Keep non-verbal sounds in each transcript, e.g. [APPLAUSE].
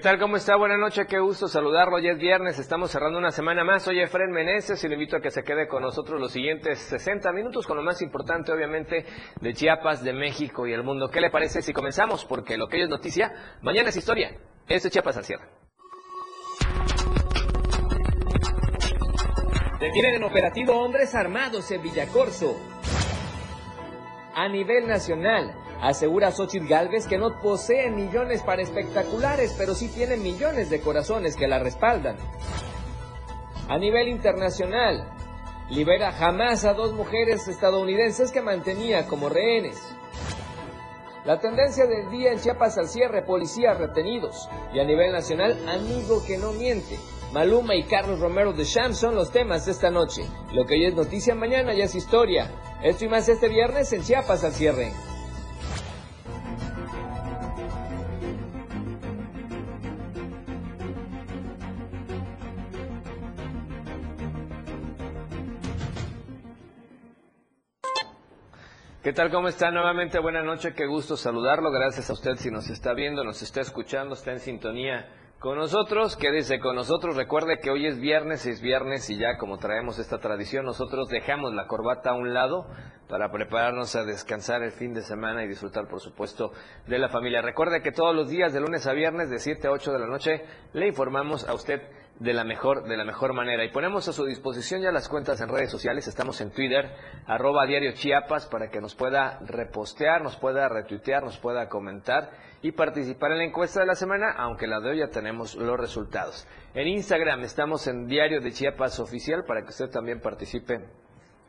¿Qué tal? ¿Cómo está? Buenas noches, qué gusto saludarlo. Hoy es viernes, estamos cerrando una semana más. Soy Efren Meneses y le invito a que se quede con nosotros los siguientes 60 minutos con lo más importante, obviamente, de Chiapas, de México y el mundo. ¿Qué le parece si comenzamos? Porque lo que hoy es noticia, mañana es historia. Este Chiapas al cierre. Detienen en operativo hombres armados en Villacorso. A nivel nacional, Asegura Xochitl Galvez que no posee millones para espectaculares, pero sí tiene millones de corazones que la respaldan. A nivel internacional, libera jamás a dos mujeres estadounidenses que mantenía como rehenes. La tendencia del día en Chiapas al cierre, policías retenidos. Y a nivel nacional, amigo que no miente. Maluma y Carlos Romero de Sham son los temas de esta noche. Lo que hoy es noticia, mañana ya es historia. Esto y más este viernes en Chiapas al cierre. ¿Qué tal? ¿Cómo está? Nuevamente buena noche, qué gusto saludarlo. Gracias a usted si nos está viendo, nos está escuchando, está en sintonía con nosotros. Quédese con nosotros. Recuerde que hoy es viernes, es viernes y ya como traemos esta tradición, nosotros dejamos la corbata a un lado para prepararnos a descansar el fin de semana y disfrutar, por supuesto, de la familia. Recuerde que todos los días, de lunes a viernes, de 7 a 8 de la noche, le informamos a usted de la mejor, de la mejor manera. Y ponemos a su disposición ya las cuentas en redes sociales. Estamos en Twitter, arroba diario Chiapas, para que nos pueda repostear, nos pueda retuitear, nos pueda comentar y participar en la encuesta de la semana, aunque la de hoy ya tenemos los resultados. En Instagram estamos en Diario de Chiapas Oficial para que usted también participe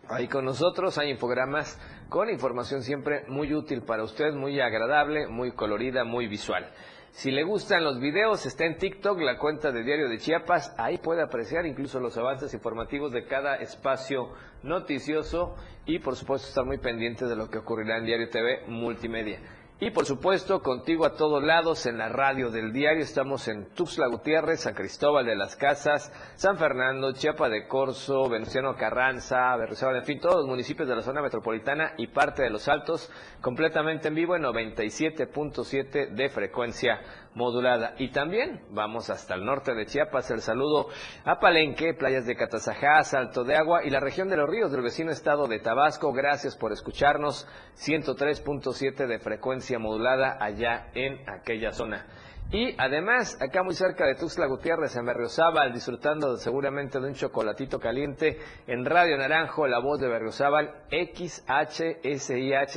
ahí con nosotros. Hay infogramas con información siempre muy útil para usted, muy agradable, muy colorida, muy visual. Si le gustan los videos, está en TikTok, la cuenta de Diario de Chiapas. Ahí puede apreciar incluso los avances informativos de cada espacio noticioso y por supuesto estar muy pendiente de lo que ocurrirá en Diario TV Multimedia. Y por supuesto, contigo a todos lados en la radio del diario. Estamos en Tuxtla Gutiérrez, San Cristóbal de las Casas, San Fernando, Chiapa de Corzo, Venustiano Carranza, Berrizabal, en fin, todos los municipios de la zona metropolitana y parte de los Altos, completamente en vivo en 97.7 de frecuencia modulada. Y también vamos hasta el norte de Chiapas. El saludo a Palenque, playas de Catazajá, Salto de Agua y la región de los ríos del vecino estado de Tabasco. Gracias por escucharnos. 103.7 de frecuencia modulada allá en aquella zona. Y además, acá muy cerca de Tuxtla Gutiérrez, en Berriozábal, disfrutando seguramente de un chocolatito caliente, en Radio Naranjo, la voz de Berriozábal, XHSIH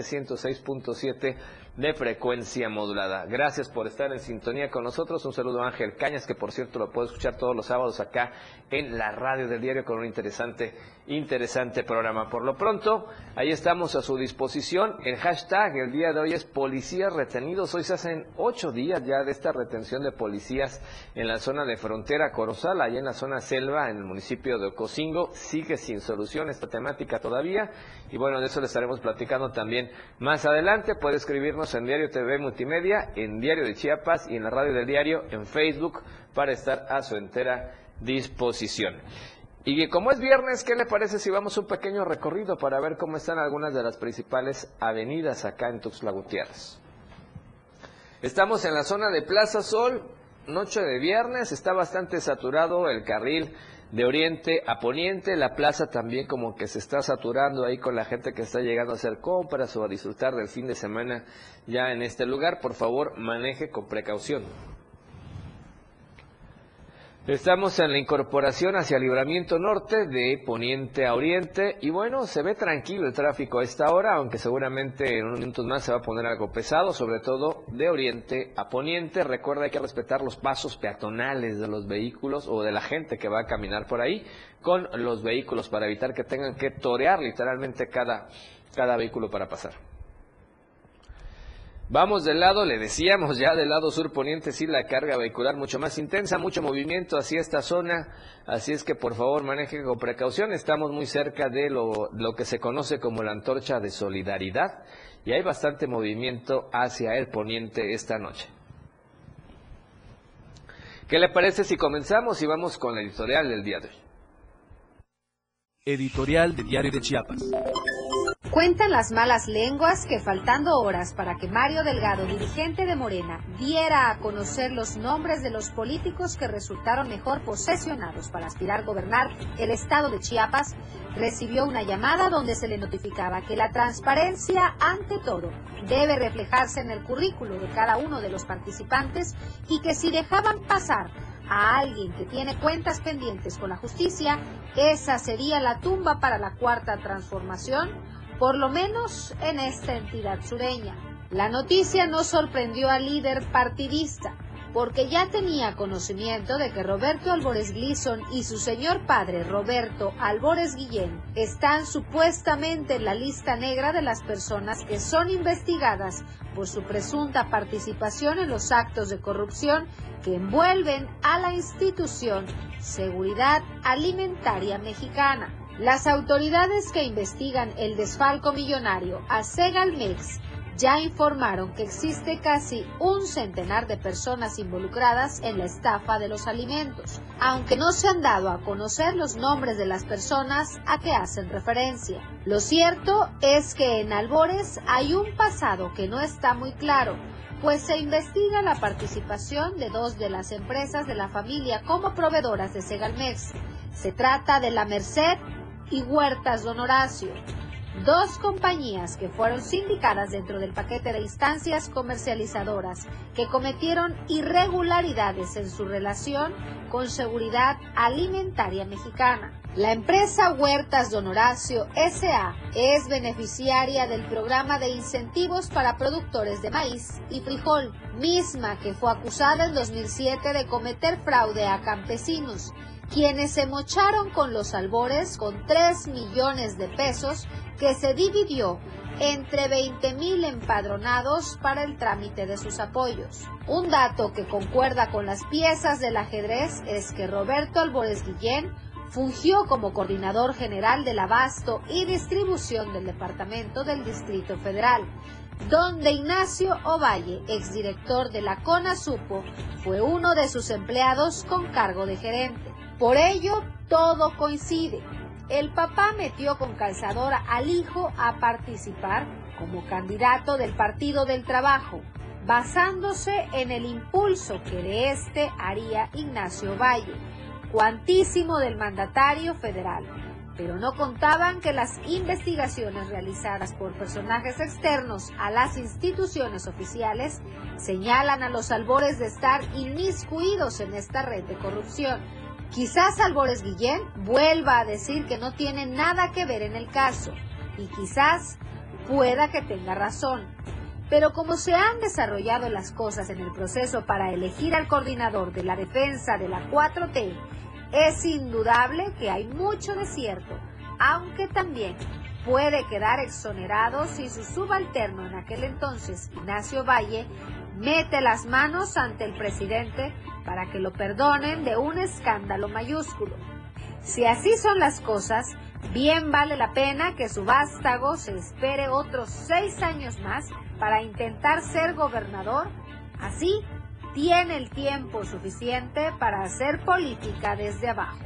106.7 de frecuencia modulada. Gracias por estar en sintonía con nosotros. Un saludo a Ángel Cañas, que por cierto lo puede escuchar todos los sábados acá en la radio del diario con un interesante, interesante programa. Por lo pronto, ahí estamos a su disposición. El hashtag el día de hoy es policías retenidos. Hoy se hacen ocho días ya de esta retención de policías en la zona de frontera Corozal, allá en la zona selva, en el municipio de Ocosingo. Sigue sin solución esta temática todavía. Y bueno, de eso le estaremos platicando también más adelante. Puede escribirnos en Diario TV Multimedia, en Diario de Chiapas y en la radio del diario, en Facebook, para estar a su entera disposición. Y como es viernes, ¿qué le parece si vamos un pequeño recorrido para ver cómo están algunas de las principales avenidas acá en Tuxtla Gutiérrez? Estamos en la zona de Plaza Sol, noche de viernes, está bastante saturado el carril de oriente a poniente, la plaza también como que se está saturando ahí con la gente que está llegando a hacer compras o a disfrutar del fin de semana ya en este lugar. Por favor, maneje con precaución. Estamos en la incorporación hacia Libramiento Norte de Poniente a Oriente y bueno, se ve tranquilo el tráfico a esta hora, aunque seguramente en unos minutos más se va a poner algo pesado, sobre todo de Oriente a Poniente. Recuerda hay que respetar los pasos peatonales de los vehículos o de la gente que va a caminar por ahí con los vehículos para evitar que tengan que torear literalmente cada, cada vehículo para pasar. Vamos del lado, le decíamos ya del lado sur poniente, sí la carga vehicular mucho más intensa, mucho movimiento hacia esta zona, así es que por favor maneje con precaución, estamos muy cerca de lo, lo que se conoce como la antorcha de solidaridad y hay bastante movimiento hacia el poniente esta noche. ¿Qué le parece si comenzamos y vamos con la editorial del día de hoy? Editorial de Diario de Chiapas. Cuentan las malas lenguas que faltando horas para que Mario Delgado, dirigente de Morena, diera a conocer los nombres de los políticos que resultaron mejor posesionados para aspirar a gobernar el estado de Chiapas, recibió una llamada donde se le notificaba que la transparencia ante todo debe reflejarse en el currículo de cada uno de los participantes y que si dejaban pasar a alguien que tiene cuentas pendientes con la justicia, esa sería la tumba para la cuarta transformación por lo menos en esta entidad sureña. La noticia no sorprendió al líder partidista, porque ya tenía conocimiento de que Roberto Albores Gleason y su señor padre Roberto Albores Guillén están supuestamente en la lista negra de las personas que son investigadas por su presunta participación en los actos de corrupción que envuelven a la institución Seguridad Alimentaria Mexicana. Las autoridades que investigan el desfalco millonario a Segalmex ya informaron que existe casi un centenar de personas involucradas en la estafa de los alimentos, aunque no se han dado a conocer los nombres de las personas a que hacen referencia. Lo cierto es que en Albores hay un pasado que no está muy claro, pues se investiga la participación de dos de las empresas de la familia como proveedoras de Segalmex. Se trata de la Merced y Huertas Don Horacio, dos compañías que fueron sindicadas dentro del paquete de instancias comercializadoras que cometieron irregularidades en su relación con seguridad alimentaria mexicana. La empresa Huertas Don Horacio SA es beneficiaria del programa de incentivos para productores de maíz y frijol, misma que fue acusada en 2007 de cometer fraude a campesinos quienes se mocharon con los albores con 3 millones de pesos que se dividió entre 20 mil empadronados para el trámite de sus apoyos. Un dato que concuerda con las piezas del ajedrez es que Roberto Albores Guillén fungió como coordinador general del abasto y distribución del Departamento del Distrito Federal, donde Ignacio Ovalle, exdirector de la CONASUPO, fue uno de sus empleados con cargo de gerente. Por ello, todo coincide. El papá metió con calzadora al hijo a participar como candidato del Partido del Trabajo, basándose en el impulso que de este haría Ignacio Valle, cuantísimo del mandatario federal. Pero no contaban que las investigaciones realizadas por personajes externos a las instituciones oficiales señalan a los albores de estar inmiscuidos en esta red de corrupción. Quizás Albores Guillén vuelva a decir que no tiene nada que ver en el caso y quizás pueda que tenga razón. Pero como se han desarrollado las cosas en el proceso para elegir al coordinador de la defensa de la 4T, es indudable que hay mucho desierto, aunque también puede quedar exonerado si su subalterno en aquel entonces, Ignacio Valle, mete las manos ante el presidente para que lo perdonen de un escándalo mayúsculo. Si así son las cosas, bien vale la pena que su vástago se espere otros seis años más para intentar ser gobernador. Así tiene el tiempo suficiente para hacer política desde abajo.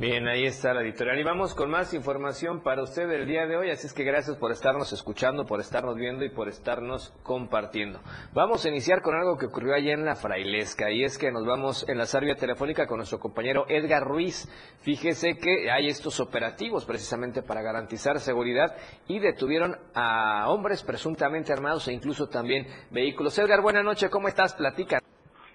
Bien, ahí está la editorial. Y vamos con más información para usted el día de hoy. Así es que gracias por estarnos escuchando, por estarnos viendo y por estarnos compartiendo. Vamos a iniciar con algo que ocurrió allá en la Frailesca. Y es que nos vamos en la vía telefónica con nuestro compañero Edgar Ruiz. Fíjese que hay estos operativos precisamente para garantizar seguridad y detuvieron a hombres presuntamente armados e incluso también vehículos. Edgar, buenas noches. ¿Cómo estás? Platica.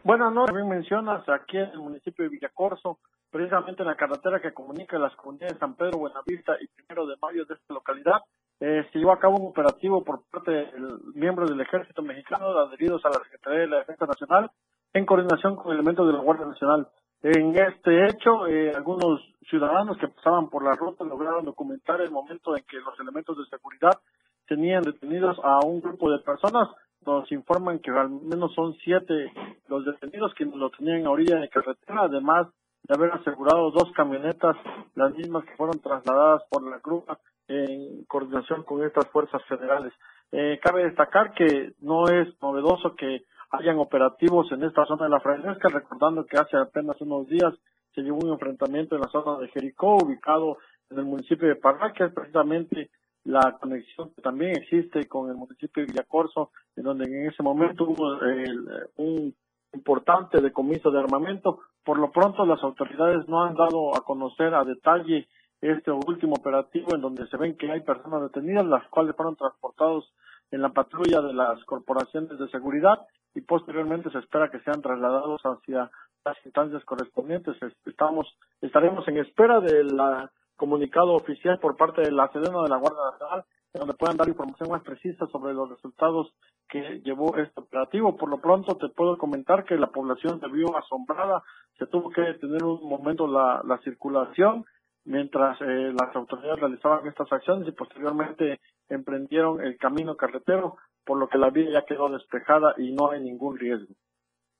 Buenas noches. Bien mencionas aquí en el municipio de Villacorso precisamente en la carretera que comunica las comunidades de San Pedro, Buenavista y Primero de Mayo de esta localidad, eh, se llevó a cabo un operativo por parte de miembros del Ejército Mexicano adheridos a la Secretaría de la Defensa Nacional en coordinación con elementos de la Guardia Nacional. En este hecho, eh, algunos ciudadanos que pasaban por la ruta lograron documentar el momento en que los elementos de seguridad tenían detenidos a un grupo de personas. Nos informan que al menos son siete los detenidos que lo tenían a orilla de carretera, además de haber asegurado dos camionetas, las mismas que fueron trasladadas por la grúa en coordinación con estas fuerzas federales. Eh, cabe destacar que no es novedoso que hayan operativos en esta zona de la Francesca, recordando que hace apenas unos días se llevó un enfrentamiento en la zona de Jericó, ubicado en el municipio de Parra, que es precisamente la conexión que también existe con el municipio de Villacorso, en donde en ese momento hubo un importante decomiso de armamento. Por lo pronto, las autoridades no han dado a conocer a detalle este último operativo en donde se ven que hay personas detenidas, las cuales fueron transportados en la patrulla de las corporaciones de seguridad y posteriormente se espera que sean trasladados hacia las instancias correspondientes. Estamos, estaremos en espera del comunicado oficial por parte de la Sedena de la Guardia Nacional, donde puedan dar información más precisa sobre los resultados que llevó este operativo. Por lo pronto te puedo comentar que la población se vio asombrada, se tuvo que detener un momento la, la circulación mientras eh, las autoridades realizaban estas acciones y posteriormente emprendieron el camino carretero, por lo que la vía ya quedó despejada y no hay ningún riesgo.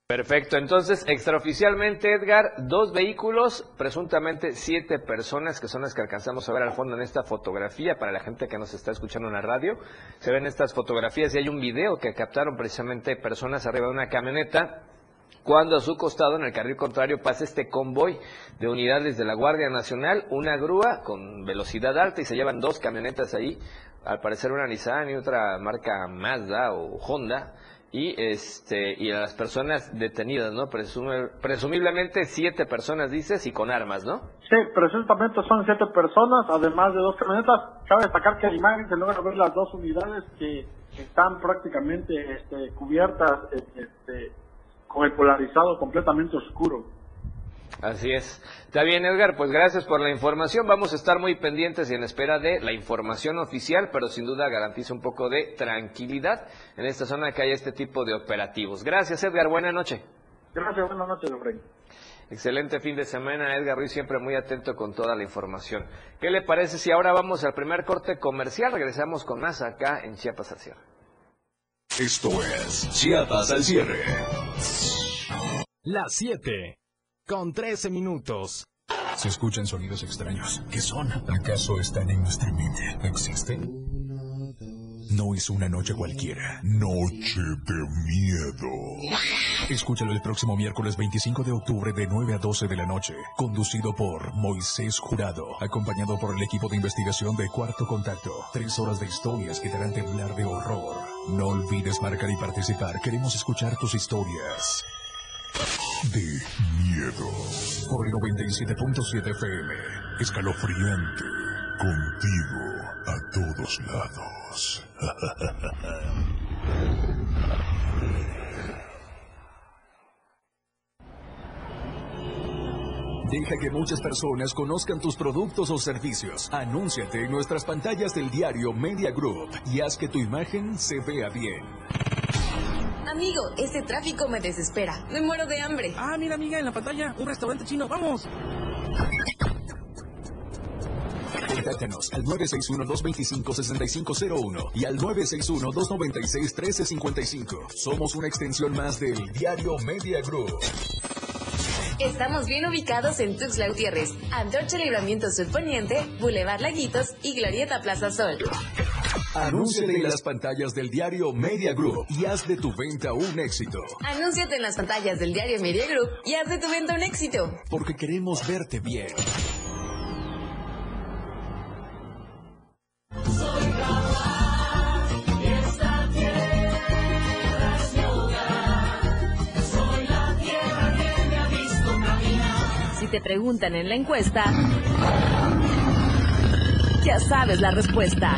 Perfecto, entonces extraoficialmente Edgar, dos vehículos, presuntamente siete personas que son las que alcanzamos a ver al fondo en esta fotografía para la gente que nos está escuchando en la radio. Se ven estas fotografías y hay un video que captaron precisamente personas arriba de una camioneta cuando a su costado, en el carril contrario, pasa este convoy de unidades de la Guardia Nacional, una grúa con velocidad alta y se llevan dos camionetas ahí, al parecer una Nissan y otra marca Mazda o Honda, y este y a las personas detenidas, ¿no? presumiblemente siete personas, dices, y con armas, ¿no? Sí, presuntamente son siete personas, además de dos camionetas. Cabe destacar que la imagen se logra ver las dos unidades que están prácticamente este, cubiertas este, con el polarizado completamente oscuro. Así es. Está bien, Edgar, pues gracias por la información. Vamos a estar muy pendientes y en espera de la información oficial, pero sin duda garantiza un poco de tranquilidad en esta zona que haya este tipo de operativos. Gracias, Edgar. Buena noche. Gracias, buenas noches, Efraín. Excelente fin de semana, Edgar Ruiz, siempre muy atento con toda la información. ¿Qué le parece si ahora vamos al primer corte comercial? Regresamos con más acá en Chiapas al cierre. Esto es Chiapas al cierre. Las 7 con 13 minutos. Se escuchan sonidos extraños. ¿Qué son? ¿Acaso están en nuestra mente? ¿Existen? No es una noche cualquiera. Noche de miedo. Escúchalo el próximo miércoles 25 de octubre de 9 a 12 de la noche. Conducido por Moisés Jurado. Acompañado por el equipo de investigación de Cuarto Contacto. Tres horas de historias que te harán temblar de horror. No olvides marcar y participar. Queremos escuchar tus historias de miedo. Por el 97.7 FM. Escalofriante. Contigo a todos lados. [LAUGHS] Deja que muchas personas conozcan tus productos o servicios. Anúnciate en nuestras pantallas del diario Media Group y haz que tu imagen se vea bien. Amigo, este tráfico me desespera. Me muero de hambre. Ah, mira, amiga, en la pantalla, un restaurante chino. ¡Vamos! Contáctanos al 961-225-6501 y al 961-296-1355. Somos una extensión más del Diario Media Group. Estamos bien ubicados en Tuxtla Gutiérrez, Antorcha Libramiento Poniente, Boulevard Laguitos y Glorieta Plaza Sol. Anúnciate en las pantallas del diario Media Group y haz de tu venta un éxito. Anúnciate en las pantallas del diario Media Group y haz de tu venta un éxito. Porque queremos verte bien. Si te preguntan en la encuesta, ya sabes la respuesta.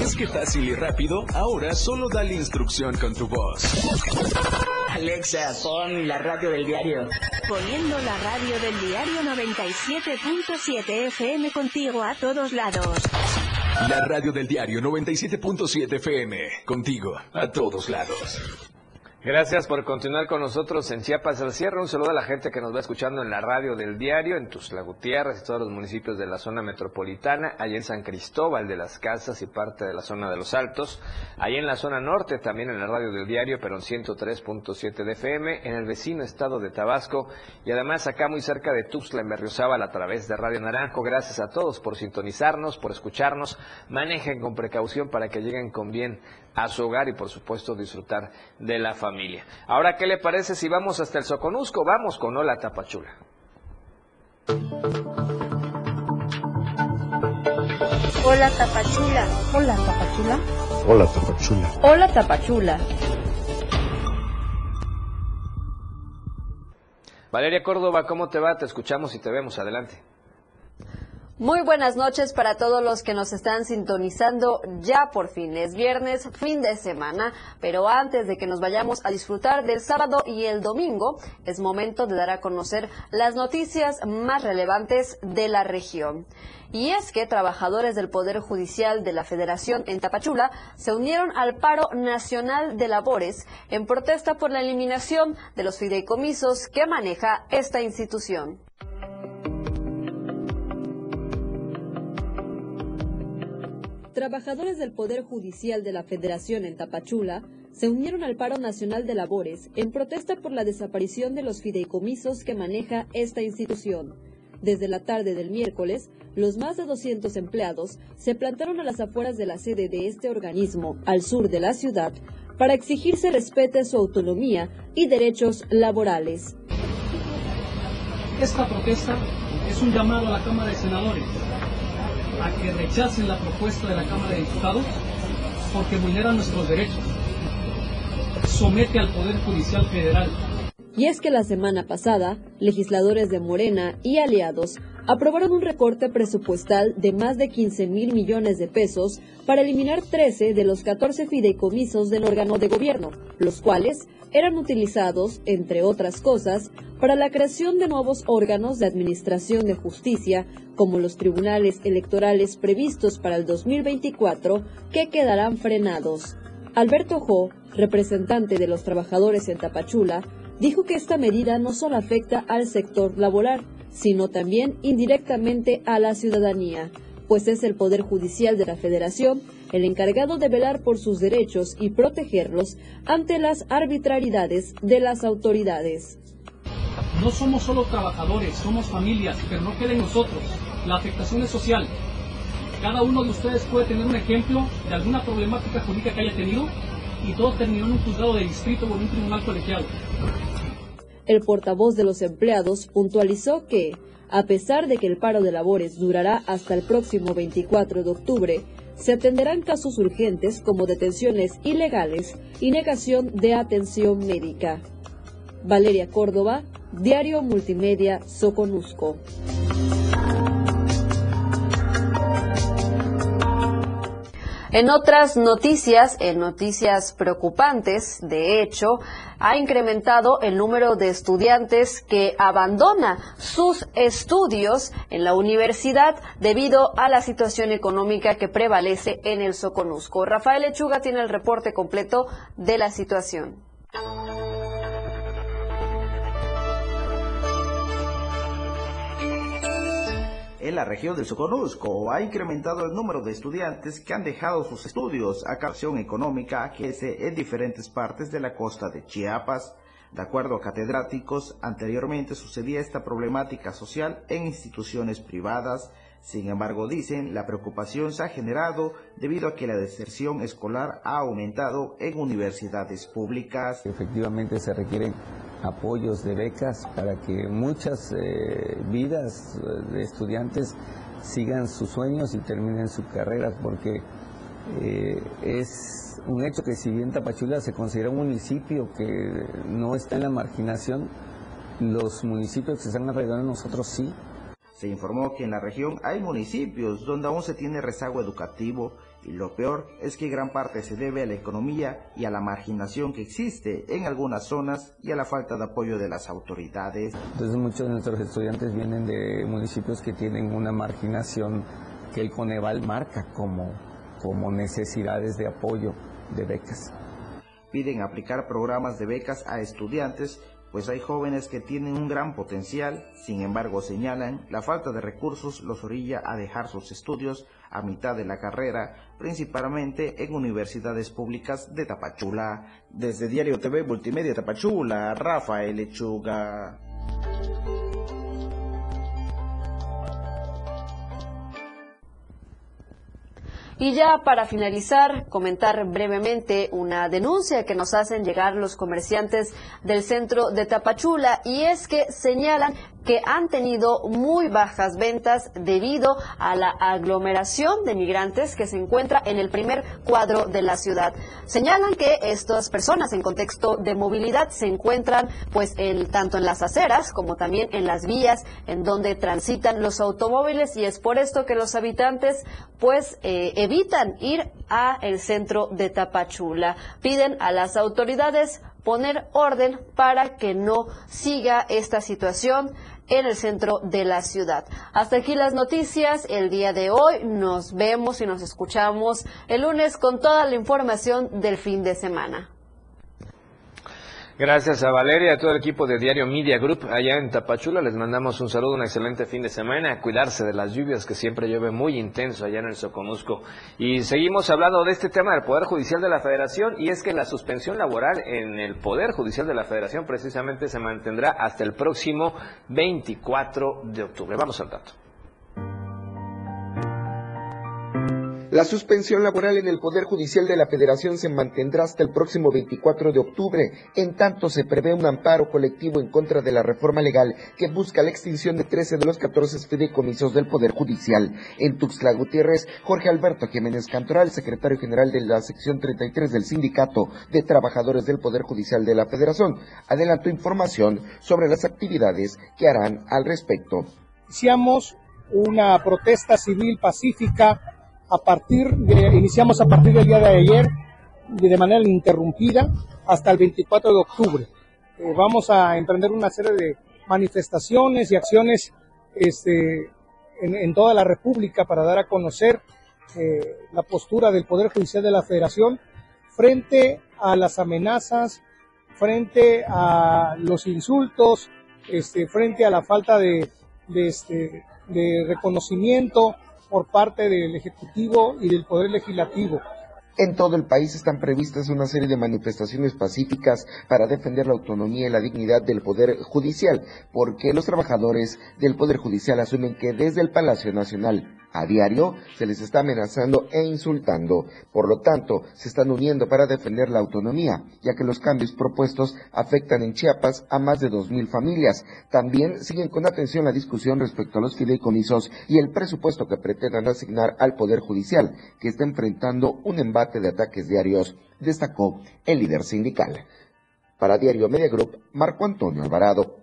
¿Es que fácil y rápido? Ahora solo dale instrucción con tu voz. Alexa, pon la radio del diario. Poniendo la radio del diario 97.7 FM contigo a todos lados. La radio del diario 97.7 FM. Contigo, a todos lados. Gracias por continuar con nosotros en Chiapas al cierre. Un saludo a la gente que nos va escuchando en la radio del diario, en Tuzla Gutiérrez y todos los municipios de la zona metropolitana, allá en San Cristóbal de las Casas y parte de la zona de los Altos, allá en la zona norte también en la radio del diario, pero en 103.7 de FM, en el vecino estado de Tabasco y además acá muy cerca de Tuxtla en Berriozábal a través de Radio Naranjo. Gracias a todos por sintonizarnos, por escucharnos. Manejen con precaución para que lleguen con bien a su hogar y por supuesto disfrutar de la familia. Ahora, ¿qué le parece si vamos hasta el Soconusco? Vamos con Hola Tapachula. Hola Tapachula. Hola Tapachula. Hola Tapachula. Hola Tapachula. Valeria Córdoba, ¿cómo te va? Te escuchamos y te vemos. Adelante. Muy buenas noches para todos los que nos están sintonizando ya por fin. Es viernes, fin de semana, pero antes de que nos vayamos a disfrutar del sábado y el domingo, es momento de dar a conocer las noticias más relevantes de la región. Y es que trabajadores del Poder Judicial de la Federación en Tapachula se unieron al paro nacional de labores en protesta por la eliminación de los fideicomisos que maneja esta institución. Trabajadores del Poder Judicial de la Federación en Tapachula se unieron al paro nacional de labores en protesta por la desaparición de los fideicomisos que maneja esta institución. Desde la tarde del miércoles, los más de 200 empleados se plantaron a las afueras de la sede de este organismo, al sur de la ciudad, para exigir se respete su autonomía y derechos laborales. Esta protesta es un llamado a la Cámara de Senadores a que rechacen la propuesta de la Cámara de Diputados porque vulnera nuestros derechos. Somete al Poder Judicial Federal. Y es que la semana pasada, legisladores de Morena y aliados aprobaron un recorte presupuestal de más de 15 mil millones de pesos para eliminar 13 de los 14 fideicomisos del órgano de gobierno, los cuales eran utilizados, entre otras cosas, para la creación de nuevos órganos de administración de justicia, como los tribunales electorales previstos para el 2024, que quedarán frenados. Alberto Jo, representante de los trabajadores en Tapachula, dijo que esta medida no solo afecta al sector laboral, sino también indirectamente a la ciudadanía, pues es el Poder Judicial de la Federación el encargado de velar por sus derechos y protegerlos ante las arbitrariedades de las autoridades. No somos solo trabajadores, somos familias, pero no queda en nosotros. La afectación es social. Cada uno de ustedes puede tener un ejemplo de alguna problemática jurídica que haya tenido y todo terminó en un juzgado de distrito o en un tribunal colegiado. El portavoz de los empleados puntualizó que, a pesar de que el paro de labores durará hasta el próximo 24 de octubre, se atenderán casos urgentes como detenciones ilegales y negación de atención médica. Valeria Córdoba, Diario Multimedia Soconusco. En otras noticias, en noticias preocupantes, de hecho, ha incrementado el número de estudiantes que abandona sus estudios en la universidad debido a la situación económica que prevalece en el Soconusco. Rafael Lechuga tiene el reporte completo de la situación. En la región del Soconusco ha incrementado el número de estudiantes que han dejado sus estudios a causa económica que es en diferentes partes de la costa de Chiapas. De acuerdo a catedráticos, anteriormente sucedía esta problemática social en instituciones privadas. Sin embargo, dicen, la preocupación se ha generado debido a que la deserción escolar ha aumentado en universidades públicas. Efectivamente se requieren apoyos de becas para que muchas eh, vidas eh, de estudiantes sigan sus sueños y terminen sus carreras, porque eh, es un hecho que si bien Tapachula se considera un municipio que no está en la marginación, los municipios que están alrededor de nosotros sí. Se informó que en la región hay municipios donde aún se tiene rezago educativo y lo peor es que gran parte se debe a la economía y a la marginación que existe en algunas zonas y a la falta de apoyo de las autoridades. Entonces muchos de nuestros estudiantes vienen de municipios que tienen una marginación que el Coneval marca como, como necesidades de apoyo de becas. Piden aplicar programas de becas a estudiantes pues hay jóvenes que tienen un gran potencial, sin embargo señalan la falta de recursos los orilla a dejar sus estudios a mitad de la carrera, principalmente en universidades públicas de Tapachula. Desde Diario TV Multimedia Tapachula, Rafael Lechuga. Y ya para finalizar, comentar brevemente una denuncia que nos hacen llegar los comerciantes del centro de Tapachula y es que señalan que han tenido muy bajas ventas debido a la aglomeración de migrantes que se encuentra en el primer cuadro de la ciudad. Señalan que estas personas en contexto de movilidad se encuentran pues tanto en las aceras como también en las vías en donde transitan los automóviles y es por esto que los habitantes pues eh, evitan ir a el centro de Tapachula. Piden a las autoridades poner orden para que no siga esta situación en el centro de la ciudad. Hasta aquí las noticias el día de hoy. Nos vemos y nos escuchamos el lunes con toda la información del fin de semana. Gracias a Valeria a todo el equipo de Diario Media Group allá en Tapachula. Les mandamos un saludo, un excelente fin de semana. cuidarse de las lluvias que siempre llueve muy intenso allá en el Soconusco. Y seguimos hablando de este tema del Poder Judicial de la Federación y es que la suspensión laboral en el Poder Judicial de la Federación precisamente se mantendrá hasta el próximo 24 de octubre. Vamos al dato. La suspensión laboral en el Poder Judicial de la Federación se mantendrá hasta el próximo 24 de octubre. En tanto, se prevé un amparo colectivo en contra de la reforma legal que busca la extinción de 13 de los 14 fideicomisos del Poder Judicial. En Tuxtla Gutiérrez, Jorge Alberto Jiménez Cantoral, secretario general de la sección 33 del Sindicato de Trabajadores del Poder Judicial de la Federación, adelantó información sobre las actividades que harán al respecto. Iniciamos una protesta civil pacífica a partir de, iniciamos a partir del día de ayer de manera ininterrumpida hasta el 24 de octubre. Eh, vamos a emprender una serie de manifestaciones y acciones este, en, toda la República para dar a conocer eh, la postura del Poder Judicial de la Federación frente a las amenazas, frente a los insultos, este, frente a la falta de, de, este, de reconocimiento por parte del Ejecutivo y del Poder Legislativo. En todo el país están previstas una serie de manifestaciones pacíficas para defender la autonomía y la dignidad del Poder Judicial, porque los trabajadores del Poder Judicial asumen que desde el Palacio Nacional a diario se les está amenazando e insultando. Por lo tanto, se están uniendo para defender la autonomía, ya que los cambios propuestos afectan en Chiapas a más de 2.000 familias. También siguen con atención la discusión respecto a los fideicomisos y el presupuesto que pretendan asignar al Poder Judicial, que está enfrentando un embate de ataques diarios, destacó el líder sindical. Para Diario Media Group, Marco Antonio Alvarado.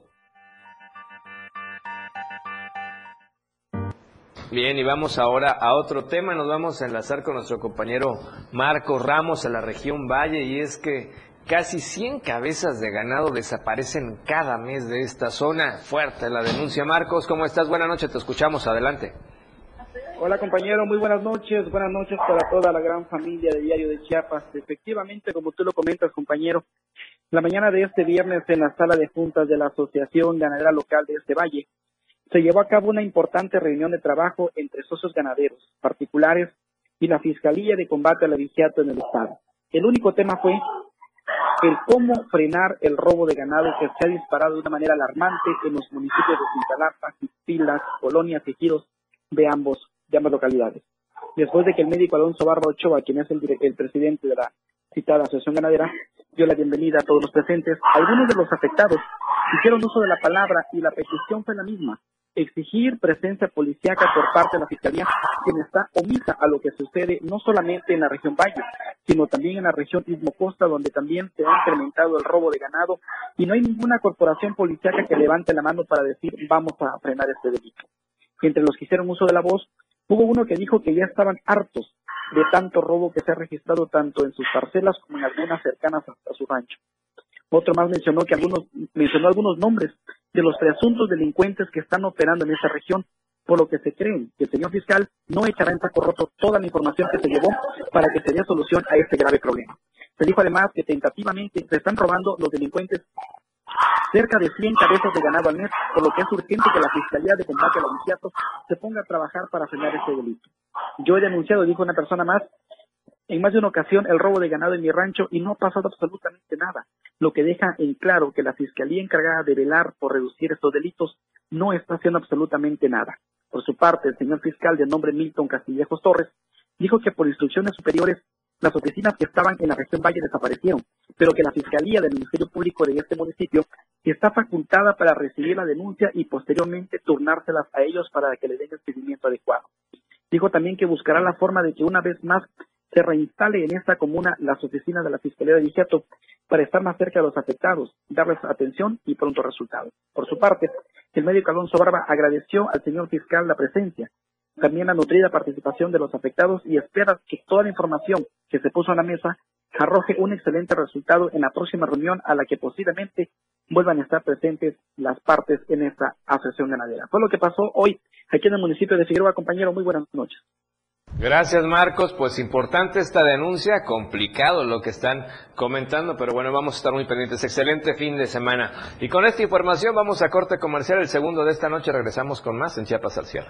Bien, y vamos ahora a otro tema. Nos vamos a enlazar con nuestro compañero Marco Ramos a la región Valle y es que casi 100 cabezas de ganado desaparecen cada mes de esta zona. Fuerte la denuncia. Marcos, ¿cómo estás? Buenas noches, te escuchamos. Adelante. Hola compañero, muy buenas noches. Buenas noches para toda la gran familia de Diario de Chiapas. Efectivamente, como tú lo comentas, compañero, la mañana de este viernes en la sala de juntas de la Asociación Ganadera Local de este Valle, se llevó a cabo una importante reunión de trabajo entre socios ganaderos, particulares y la Fiscalía de Combate al Avigiato en el Estado. El único tema fue el cómo frenar el robo de ganado que se ha disparado de una manera alarmante en los municipios de Cintalapa, Pilas, Colonias y Giros de ambos, de ambas localidades. Después de que el médico Alonso Barba Ochoa, quien es el, el presidente de la citada Asociación Ganadera, dio la bienvenida a todos los presentes, algunos de los afectados hicieron uso de la palabra y la petición fue la misma, exigir presencia policíaca por parte de la Fiscalía, quien está omisa a lo que sucede no solamente en la región Valle, sino también en la región Istmo Costa, donde también se ha incrementado el robo de ganado y no hay ninguna corporación policíaca que levante la mano para decir vamos a frenar este delito. Entre los que hicieron uso de la voz, hubo uno que dijo que ya estaban hartos de tanto robo que se ha registrado tanto en sus parcelas como en algunas cercanas a su rancho. Otro más mencionó que algunos, mencionó algunos nombres de los presuntos delincuentes que están operando en esa región, por lo que se cree que el señor fiscal no echará en saco roto toda la información que se llevó para que se dé solución a este grave problema. Se dijo además que tentativamente se están robando los delincuentes cerca de 100 cabezas de ganado al mes, por lo que es urgente que la Fiscalía de Combate al Homicidio se ponga a trabajar para frenar este delito. Yo he denunciado, dijo una persona más, en más de una ocasión el robo de ganado en mi rancho y no ha pasado absolutamente nada, lo que deja en claro que la Fiscalía encargada de velar por reducir estos delitos no está haciendo absolutamente nada. Por su parte, el señor fiscal de nombre Milton Castillejos Torres dijo que por instrucciones superiores las oficinas que estaban en la región Valle desaparecieron, pero que la Fiscalía del Ministerio Público de este municipio está facultada para recibir la denuncia y posteriormente turnárselas a ellos para que le den el seguimiento adecuado. Dijo también que buscará la forma de que una vez más se reinstale en esta comuna las oficinas de la Fiscalía de Vigiato para estar más cerca de los afectados, darles atención y pronto resultados. Por su parte, el médico Alonso Barba agradeció al señor fiscal la presencia, también la nutrida participación de los afectados y espera que toda la información que se puso en la mesa arroje un excelente resultado en la próxima reunión a la que posiblemente vuelvan a estar presentes las partes en esta asociación ganadera. Fue lo que pasó hoy aquí en el municipio de Figueroa. Compañero, muy buenas noches. Gracias Marcos, pues importante esta denuncia, complicado lo que están comentando, pero bueno, vamos a estar muy pendientes. Excelente fin de semana. Y con esta información vamos a corte comercial, el segundo de esta noche, regresamos con más en Chiapas al cierre.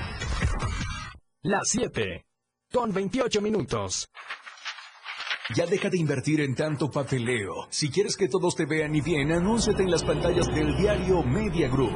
Las 7, con 28 minutos. Ya deja de invertir en tanto papeleo. Si quieres que todos te vean y bien, anúnciate en las pantallas del diario Media Group.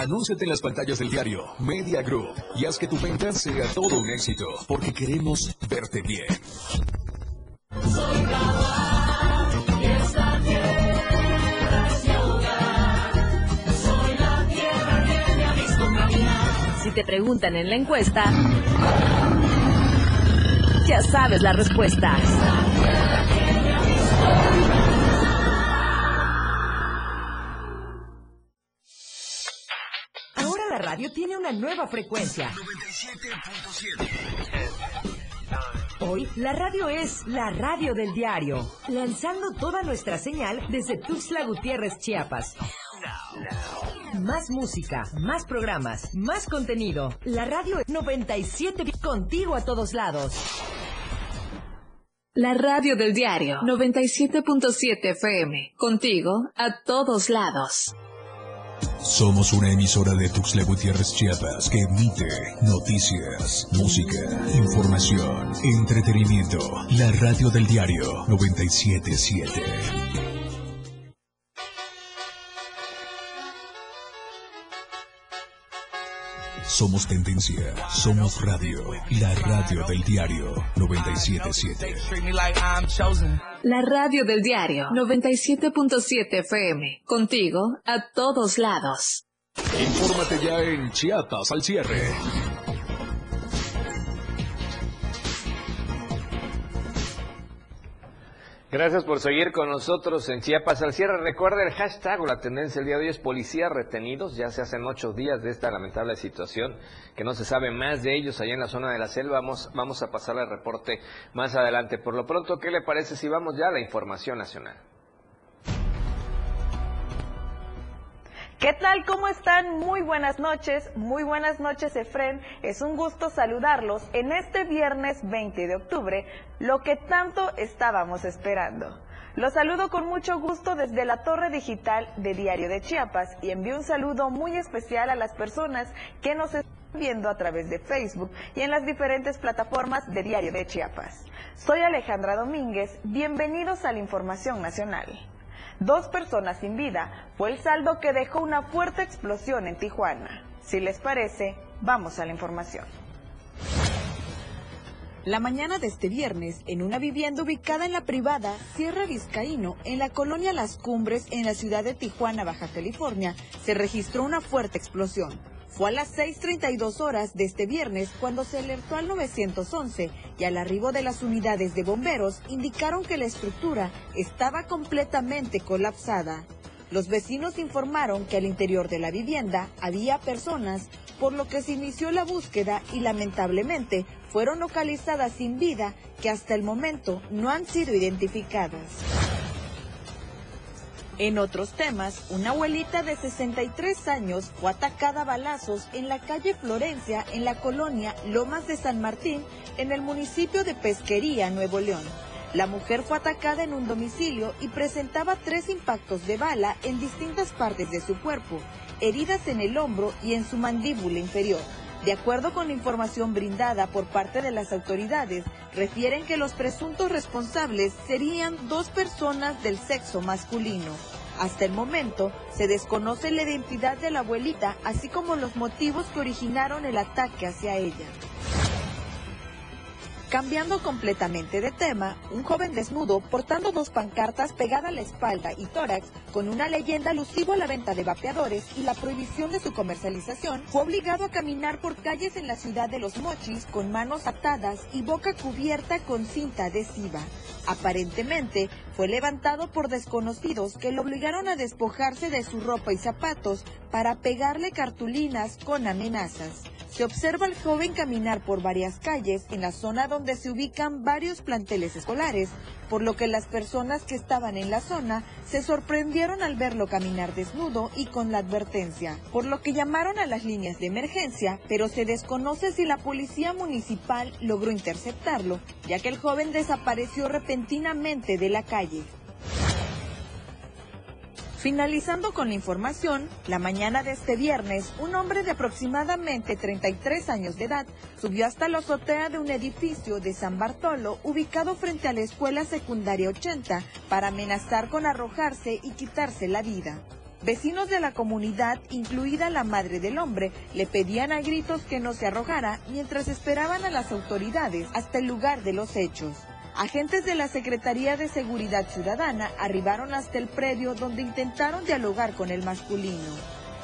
Anúnciate en las pantallas del diario Media Group y haz que tu venta sea todo un éxito, porque queremos verte bien. Si te preguntan en la encuesta, ya sabes la respuesta. Tiene una nueva frecuencia. 97.7. Hoy la radio es la radio del diario, lanzando toda nuestra señal desde Tuxtla Gutiérrez, Chiapas. Más música, más programas, más contenido. La radio 97 contigo a todos lados. La radio del diario 97.7 FM, contigo a todos lados. Somos una emisora de Tuxtla Gutiérrez Chiapas que emite noticias, música, información, entretenimiento. La radio del diario 977. Somos tendencia, somos radio, la radio del diario 977. La radio del diario 97.7 FM, contigo a todos lados. Infórmate ya en Chiapas al cierre. Gracias por seguir con nosotros en Chiapas al cierre. Recuerda el hashtag o la tendencia el día de hoy es policías retenidos. Ya se hacen ocho días de esta lamentable situación que no se sabe más de ellos allá en la zona de la selva. Vamos, vamos a pasar el reporte más adelante. Por lo pronto, ¿qué le parece si vamos ya a la información nacional? ¿Qué ¿Qué tal? ¿Cómo están? Muy buenas noches. Muy buenas noches, Efren. Es un gusto saludarlos en este viernes 20 de octubre, lo que tanto estábamos esperando. Los saludo con mucho gusto desde la torre digital de Diario de Chiapas y envío un saludo muy especial a las personas que nos están viendo a través de Facebook y en las diferentes plataformas de Diario de Chiapas. Soy Alejandra Domínguez. Bienvenidos a la Información Nacional. Dos personas sin vida fue el saldo que dejó una fuerte explosión en Tijuana. Si les parece, vamos a la información. La mañana de este viernes, en una vivienda ubicada en la privada Sierra Vizcaíno, en la colonia Las Cumbres, en la ciudad de Tijuana, Baja California, se registró una fuerte explosión. Fue a las 6.32 horas de este viernes cuando se alertó al 911 y al arribo de las unidades de bomberos indicaron que la estructura estaba completamente colapsada. Los vecinos informaron que al interior de la vivienda había personas, por lo que se inició la búsqueda y lamentablemente fueron localizadas sin vida que hasta el momento no han sido identificadas. En otros temas, una abuelita de 63 años fue atacada a balazos en la calle Florencia, en la colonia Lomas de San Martín, en el municipio de Pesquería, Nuevo León. La mujer fue atacada en un domicilio y presentaba tres impactos de bala en distintas partes de su cuerpo, heridas en el hombro y en su mandíbula inferior. De acuerdo con la información brindada por parte de las autoridades, refieren que los presuntos responsables serían dos personas del sexo masculino. Hasta el momento, se desconoce la identidad de la abuelita, así como los motivos que originaron el ataque hacia ella. Cambiando completamente de tema, un joven desnudo portando dos pancartas pegada a la espalda y tórax con una leyenda alusivo a la venta de vapeadores y la prohibición de su comercialización, fue obligado a caminar por calles en la ciudad de Los Mochis con manos atadas y boca cubierta con cinta adhesiva. Aparentemente, fue levantado por desconocidos que lo obligaron a despojarse de su ropa y zapatos para pegarle cartulinas con amenazas. Se observa al joven caminar por varias calles en la zona donde se ubican varios planteles escolares, por lo que las personas que estaban en la zona se sorprendieron al verlo caminar desnudo y con la advertencia, por lo que llamaron a las líneas de emergencia, pero se desconoce si la policía municipal logró interceptarlo, ya que el joven desapareció repentinamente de la calle. Finalizando con la información, la mañana de este viernes, un hombre de aproximadamente 33 años de edad subió hasta la azotea de un edificio de San Bartolo ubicado frente a la escuela secundaria 80 para amenazar con arrojarse y quitarse la vida. Vecinos de la comunidad, incluida la madre del hombre, le pedían a gritos que no se arrojara mientras esperaban a las autoridades hasta el lugar de los hechos. Agentes de la Secretaría de Seguridad Ciudadana arribaron hasta el predio donde intentaron dialogar con el masculino.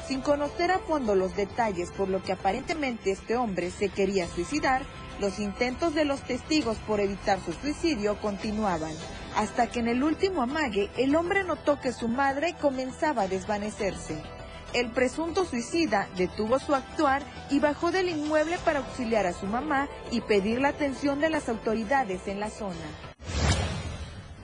Sin conocer a fondo los detalles por lo que aparentemente este hombre se quería suicidar, los intentos de los testigos por evitar su suicidio continuaban, hasta que en el último amague el hombre notó que su madre comenzaba a desvanecerse. El presunto suicida detuvo su actuar y bajó del inmueble para auxiliar a su mamá y pedir la atención de las autoridades en la zona.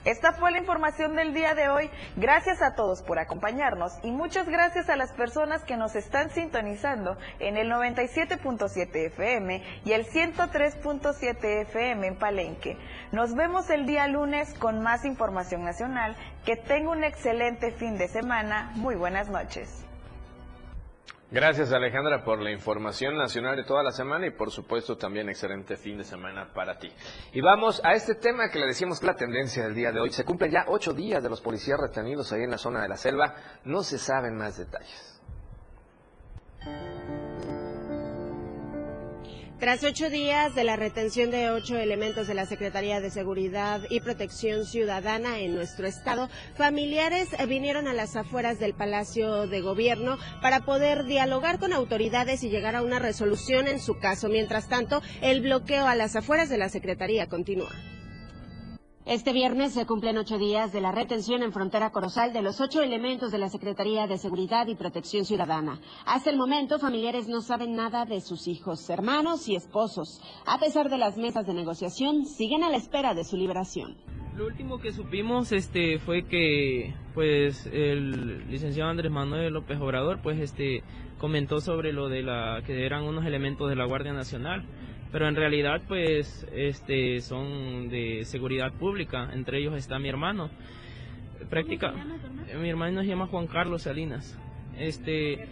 Esta fue la información del día de hoy. Gracias a todos por acompañarnos y muchas gracias a las personas que nos están sintonizando en el 97.7 FM y el 103.7 FM en Palenque. Nos vemos el día lunes con más información nacional. Que tenga un excelente fin de semana. Muy buenas noches. Gracias Alejandra por la información nacional de toda la semana y por supuesto también excelente fin de semana para ti. Y vamos a este tema que le decimos la tendencia del día de hoy. Se cumplen ya ocho días de los policías retenidos ahí en la zona de la selva. No se saben más detalles. Tras ocho días de la retención de ocho elementos de la Secretaría de Seguridad y Protección Ciudadana en nuestro estado, familiares vinieron a las afueras del Palacio de Gobierno para poder dialogar con autoridades y llegar a una resolución en su caso. Mientras tanto, el bloqueo a las afueras de la Secretaría continúa. Este viernes se cumplen ocho días de la retención en frontera Corozal de los ocho elementos de la Secretaría de Seguridad y Protección Ciudadana. Hasta el momento, familiares no saben nada de sus hijos, hermanos y esposos. A pesar de las mesas de negociación, siguen a la espera de su liberación. Lo último que supimos este fue que pues el licenciado Andrés Manuel López Obrador pues este comentó sobre lo de la que eran unos elementos de la Guardia Nacional, pero en realidad pues este son de seguridad pública, entre ellos está mi hermano. Práctica mi hermano se llama Juan Carlos Salinas. Este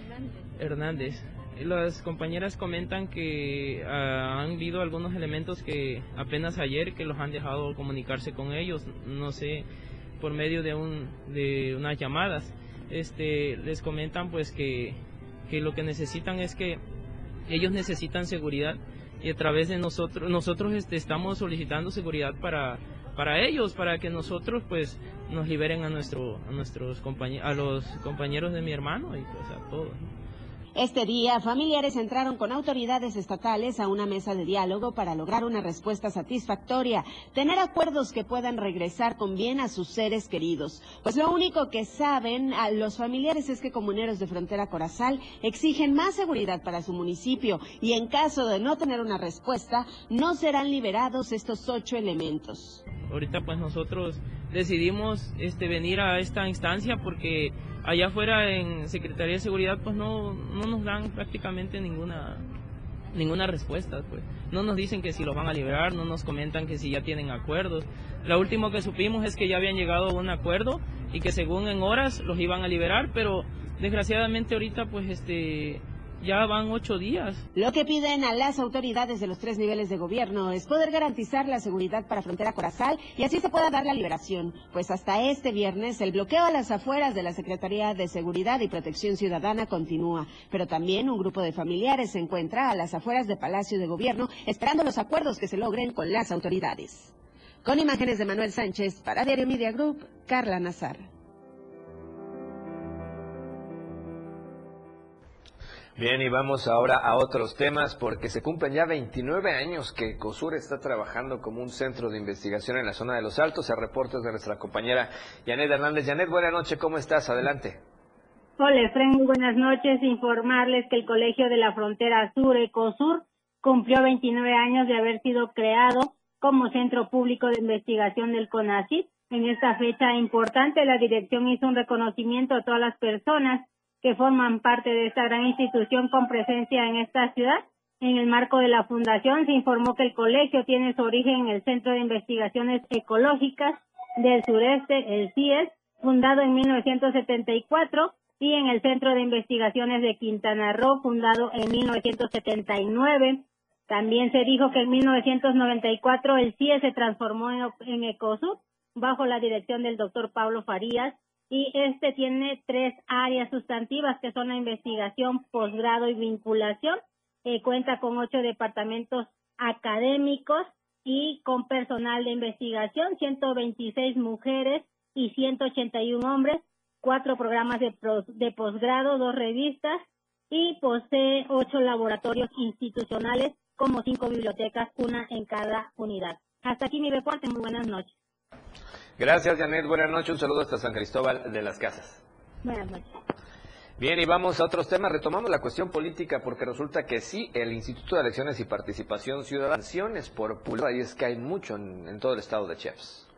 Hernández las compañeras comentan que ah, han habido algunos elementos que apenas ayer que los han dejado comunicarse con ellos, no sé, por medio de un de unas llamadas. Este les comentan pues que, que lo que necesitan es que ellos necesitan seguridad y a través de nosotros nosotros este, estamos solicitando seguridad para para ellos para que nosotros pues nos liberen a nuestro a nuestros compañeros a los compañeros de mi hermano y pues a todos este día, familiares entraron con autoridades estatales a una mesa de diálogo para lograr una respuesta satisfactoria, tener acuerdos que puedan regresar con bien a sus seres queridos. Pues lo único que saben a los familiares es que comuneros de frontera Corazal exigen más seguridad para su municipio y en caso de no tener una respuesta, no serán liberados estos ocho elementos. Ahorita pues nosotros decidimos este venir a esta instancia porque allá afuera en Secretaría de Seguridad pues no, no nos dan prácticamente ninguna ninguna respuesta pues. No nos dicen que si los van a liberar no nos comentan que si ya tienen acuerdos. Lo último que supimos es que ya habían llegado a un acuerdo y que según en horas los iban a liberar pero desgraciadamente ahorita pues este ya van ocho días. Lo que piden a las autoridades de los tres niveles de gobierno es poder garantizar la seguridad para Frontera Corazal y así se pueda dar la liberación, pues hasta este viernes el bloqueo a las afueras de la Secretaría de Seguridad y Protección Ciudadana continúa, pero también un grupo de familiares se encuentra a las afueras de Palacio de Gobierno esperando los acuerdos que se logren con las autoridades. Con imágenes de Manuel Sánchez para Diario Media Group, Carla Nazar. Bien, y vamos ahora a otros temas porque se cumplen ya 29 años que COSUR está trabajando como un centro de investigación en la zona de los Altos. A reportes de nuestra compañera Janet Hernández. Janet, buenas noches, ¿cómo estás? Adelante. Hola, Efraín, muy buenas noches. Informarles que el Colegio de la Frontera Sur, ECOSUR, cumplió 29 años de haber sido creado como centro público de investigación del CONACYT. En esta fecha importante, la dirección hizo un reconocimiento a todas las personas que forman parte de esta gran institución con presencia en esta ciudad. En el marco de la fundación se informó que el colegio tiene su origen en el Centro de Investigaciones Ecológicas del Sureste, el CIES, fundado en 1974, y en el Centro de Investigaciones de Quintana Roo, fundado en 1979. También se dijo que en 1994 el CIES se transformó en, en ECOSUR bajo la dirección del doctor Pablo Farías y este tiene tres áreas sustantivas que son la investigación, posgrado y vinculación. Eh, cuenta con ocho departamentos académicos y con personal de investigación, 126 mujeres y 181 hombres, cuatro programas de, de posgrado, dos revistas y posee ocho laboratorios institucionales como cinco bibliotecas, una en cada unidad. Hasta aquí mi reporte. Muy buenas noches. Gracias, Janet. Buenas noches. Un saludo hasta San Cristóbal de las Casas. Buenas noches. Bien, y vamos a otros temas. Retomamos la cuestión política porque resulta que sí, el Instituto de Elecciones y Participación Ciudadana, por pulgar, y es que hay mucho en, en todo el estado de Chiapas.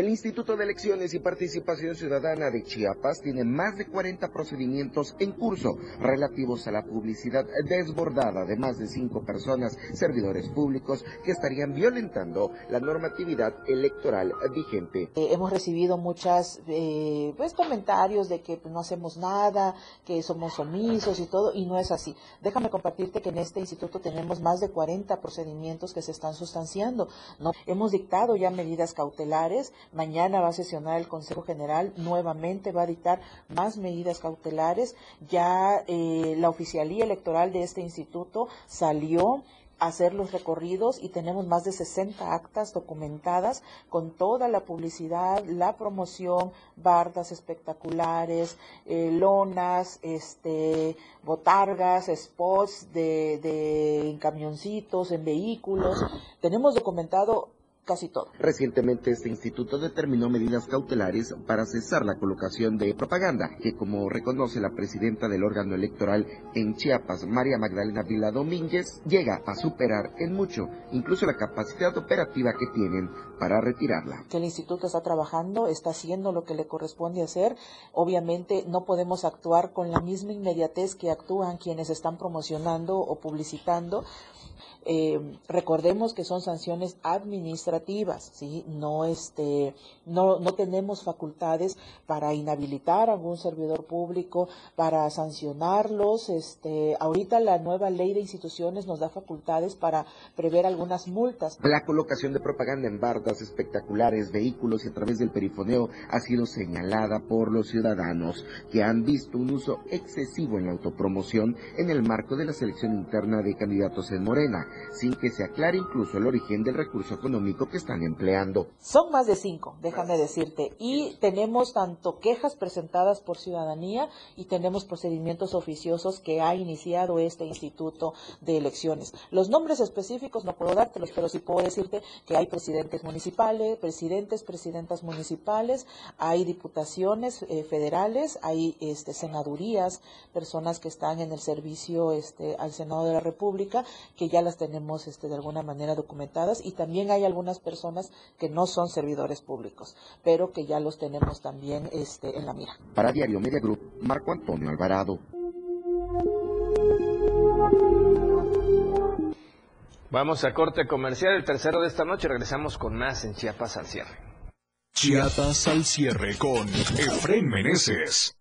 El Instituto de Elecciones y Participación Ciudadana de Chiapas tiene más de 40 procedimientos en curso relativos a la publicidad desbordada de más de cinco personas, servidores públicos, que estarían violentando la normatividad electoral vigente. Eh, hemos recibido muchos eh, pues, comentarios de que pues, no hacemos nada, que somos omisos y todo, y no es así. Déjame compartirte que en este instituto tenemos más de 40 procedimientos que se están sustanciando. ¿no? Hemos dictado ya medidas cautelares Mañana va a sesionar el Consejo General, nuevamente va a dictar más medidas cautelares. Ya eh, la oficialía electoral de este instituto salió a hacer los recorridos y tenemos más de 60 actas documentadas con toda la publicidad, la promoción, bardas espectaculares, eh, lonas, este, botargas, spots de, de en camioncitos, en vehículos. Tenemos documentado casi todo. Recientemente este instituto determinó medidas cautelares para cesar la colocación de propaganda, que como reconoce la presidenta del órgano electoral en Chiapas, María Magdalena Vila Domínguez, llega a superar en mucho incluso la capacidad operativa que tienen para retirarla. Que el instituto está trabajando, está haciendo lo que le corresponde hacer. Obviamente no podemos actuar con la misma inmediatez que actúan quienes están promocionando o publicitando eh, recordemos que son sanciones administrativas, ¿sí? No, este, no, no tenemos facultades para inhabilitar a algún servidor público, para sancionarlos. Este, ahorita la nueva ley de instituciones nos da facultades para prever algunas multas. La colocación de propaganda en bardas espectaculares, vehículos y a través del perifoneo ha sido señalada por los ciudadanos que han visto un uso excesivo en la autopromoción en el marco de la selección interna de candidatos en Morena sin que se aclare incluso el origen del recurso económico que están empleando. Son más de cinco, déjame decirte, y tenemos tanto quejas presentadas por ciudadanía y tenemos procedimientos oficiosos que ha iniciado este Instituto de Elecciones. Los nombres específicos no puedo dártelos, pero sí puedo decirte que hay presidentes municipales, presidentes, presidentas municipales, hay diputaciones eh, federales, hay este, senadurías, personas que están en el servicio este, al Senado de la República, que ya las tenemos este, de alguna manera documentadas y también hay algunas personas que no son servidores públicos, pero que ya los tenemos también este, en la mira. Para Diario Media Group, Marco Antonio Alvarado. Vamos a corte comercial, el tercero de esta noche. Regresamos con más en Chiapas al cierre. Chiapas al cierre con Efren Meneses.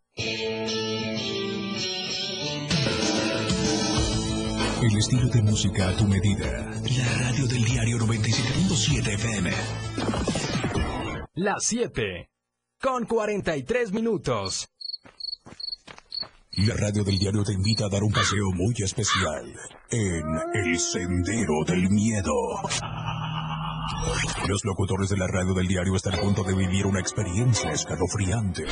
El estilo de música a tu medida. La radio del diario 97.7 FM. Las 7. Con 43 minutos. La radio del diario te invita a dar un paseo muy especial en El Sendero del Miedo. Los locutores de la radio del diario están a punto de vivir una experiencia escalofriante.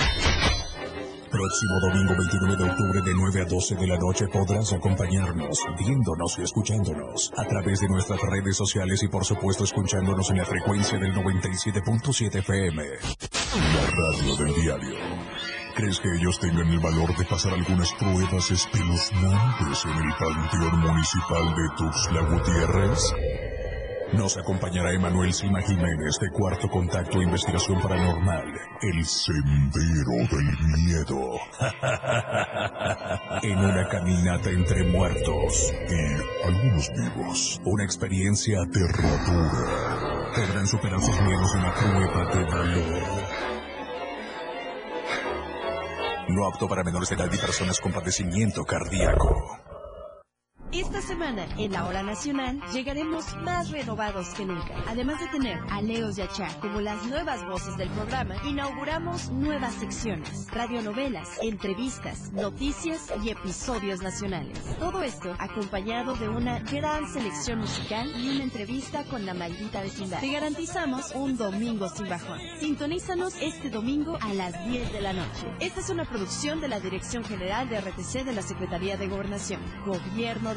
Próximo domingo 29 de octubre de 9 a 12 de la noche podrás acompañarnos, viéndonos y escuchándonos a través de nuestras redes sociales y por supuesto escuchándonos en la frecuencia del 97.7 FM. La radio del diario. ¿Crees que ellos tengan el valor de pasar algunas pruebas espeluznantes en el Panteón Municipal de Tuxtla Gutiérrez? Nos acompañará Emanuel Sima Jiménez de Cuarto Contacto Investigación Paranormal, El Sendero del Miedo. [LAUGHS] en una caminata entre muertos y algunos vivos. Una experiencia aterradora. Podrán superar sus miedos en una prueba de valor. No apto para menores de edad y personas con padecimiento cardíaco. Esta semana, en la Hora Nacional, llegaremos más renovados que nunca. Además de tener a Leos y a Cha como las nuevas voces del programa, inauguramos nuevas secciones, radionovelas, entrevistas, noticias y episodios nacionales. Todo esto acompañado de una gran selección musical y una entrevista con la maldita vecindad. Te garantizamos un domingo sin bajón. Sintonízanos este domingo a las 10 de la noche. Esta es una producción de la Dirección General de RTC de la Secretaría de Gobernación, Gobierno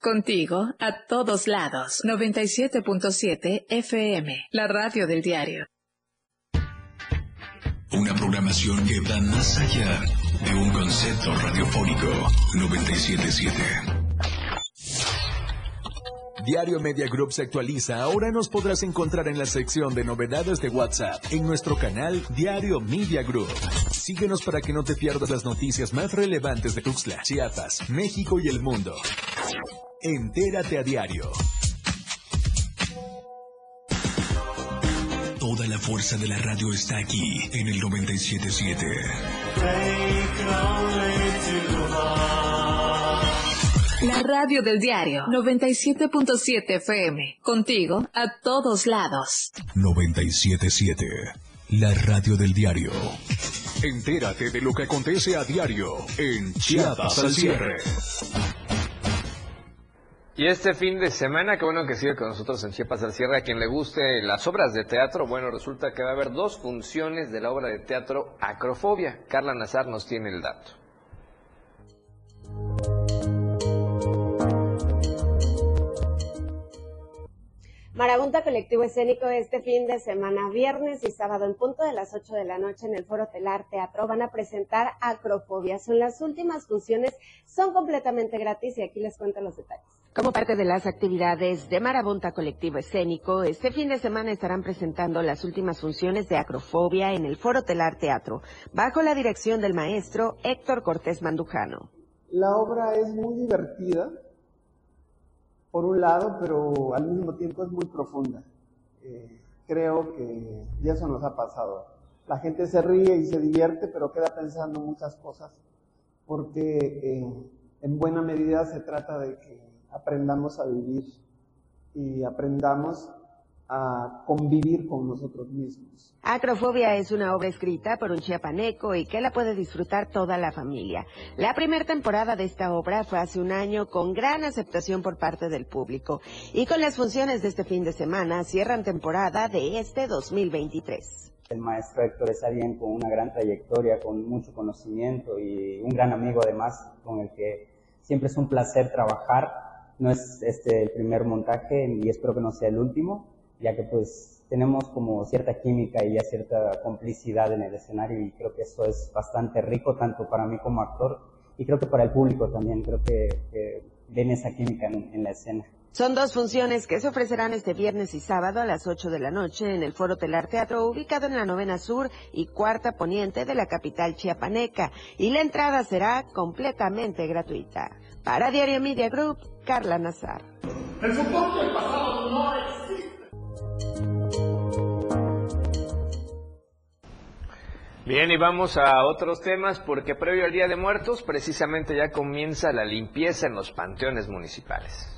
Contigo a todos lados. 97.7 FM, la radio del diario. Una programación que va más allá de un concepto radiofónico. 977. Diario Media Group se actualiza. Ahora nos podrás encontrar en la sección de novedades de WhatsApp en nuestro canal Diario Media Group. Síguenos para que no te pierdas las noticias más relevantes de Tuxtla, Chiapas, México y el mundo. Entérate a diario. Toda la fuerza de la radio está aquí en el 977. La radio del diario 97.7 FM. Contigo a todos lados. 977. la radio del diario. Entérate de lo que acontece a diario en Chiapas al cierre. Y este fin de semana, qué bueno que sigue con nosotros en Chiapas al Cierre, a quien le guste las obras de teatro, bueno, resulta que va a haber dos funciones de la obra de teatro Acrofobia. Carla Nazar nos tiene el dato. Marabunta Colectivo Escénico este fin de semana, viernes y sábado, en punto de las 8 de la noche en el Foro Telar Teatro, van a presentar Acrofobia. Son las últimas funciones, son completamente gratis y aquí les cuento los detalles. Como parte de las actividades de Marabunta Colectivo Escénico, este fin de semana estarán presentando las últimas funciones de Acrofobia en el Foro Telar Teatro, bajo la dirección del maestro Héctor Cortés Mandujano. La obra es muy divertida, por un lado, pero al mismo tiempo es muy profunda. Eh, creo que ya eso nos ha pasado. La gente se ríe y se divierte, pero queda pensando muchas cosas, porque eh, en buena medida se trata de que aprendamos a vivir y aprendamos a convivir con nosotros mismos. Acrofobia es una obra escrita por un chiapaneco y que la puede disfrutar toda la familia. La primera temporada de esta obra fue hace un año con gran aceptación por parte del público y con las funciones de este fin de semana cierran temporada de este 2023. El maestro Héctor es alguien con una gran trayectoria, con mucho conocimiento y un gran amigo además con el que siempre es un placer trabajar. No es este el primer montaje y espero que no sea el último ya que pues tenemos como cierta química y ya cierta complicidad en el escenario y creo que eso es bastante rico tanto para mí como actor y creo que para el público también, creo que, ven esa química en, la escena. Son dos funciones que se ofrecerán este viernes y sábado a las 8 de la noche en el Foro Telar Teatro, ubicado en la novena sur y cuarta poniente de la capital chiapaneca, y la entrada será completamente gratuita. Para Diario Media Group, Carla Nazar. El futuro del pasado no Bien, y vamos a otros temas porque previo al Día de Muertos precisamente ya comienza la limpieza en los panteones municipales.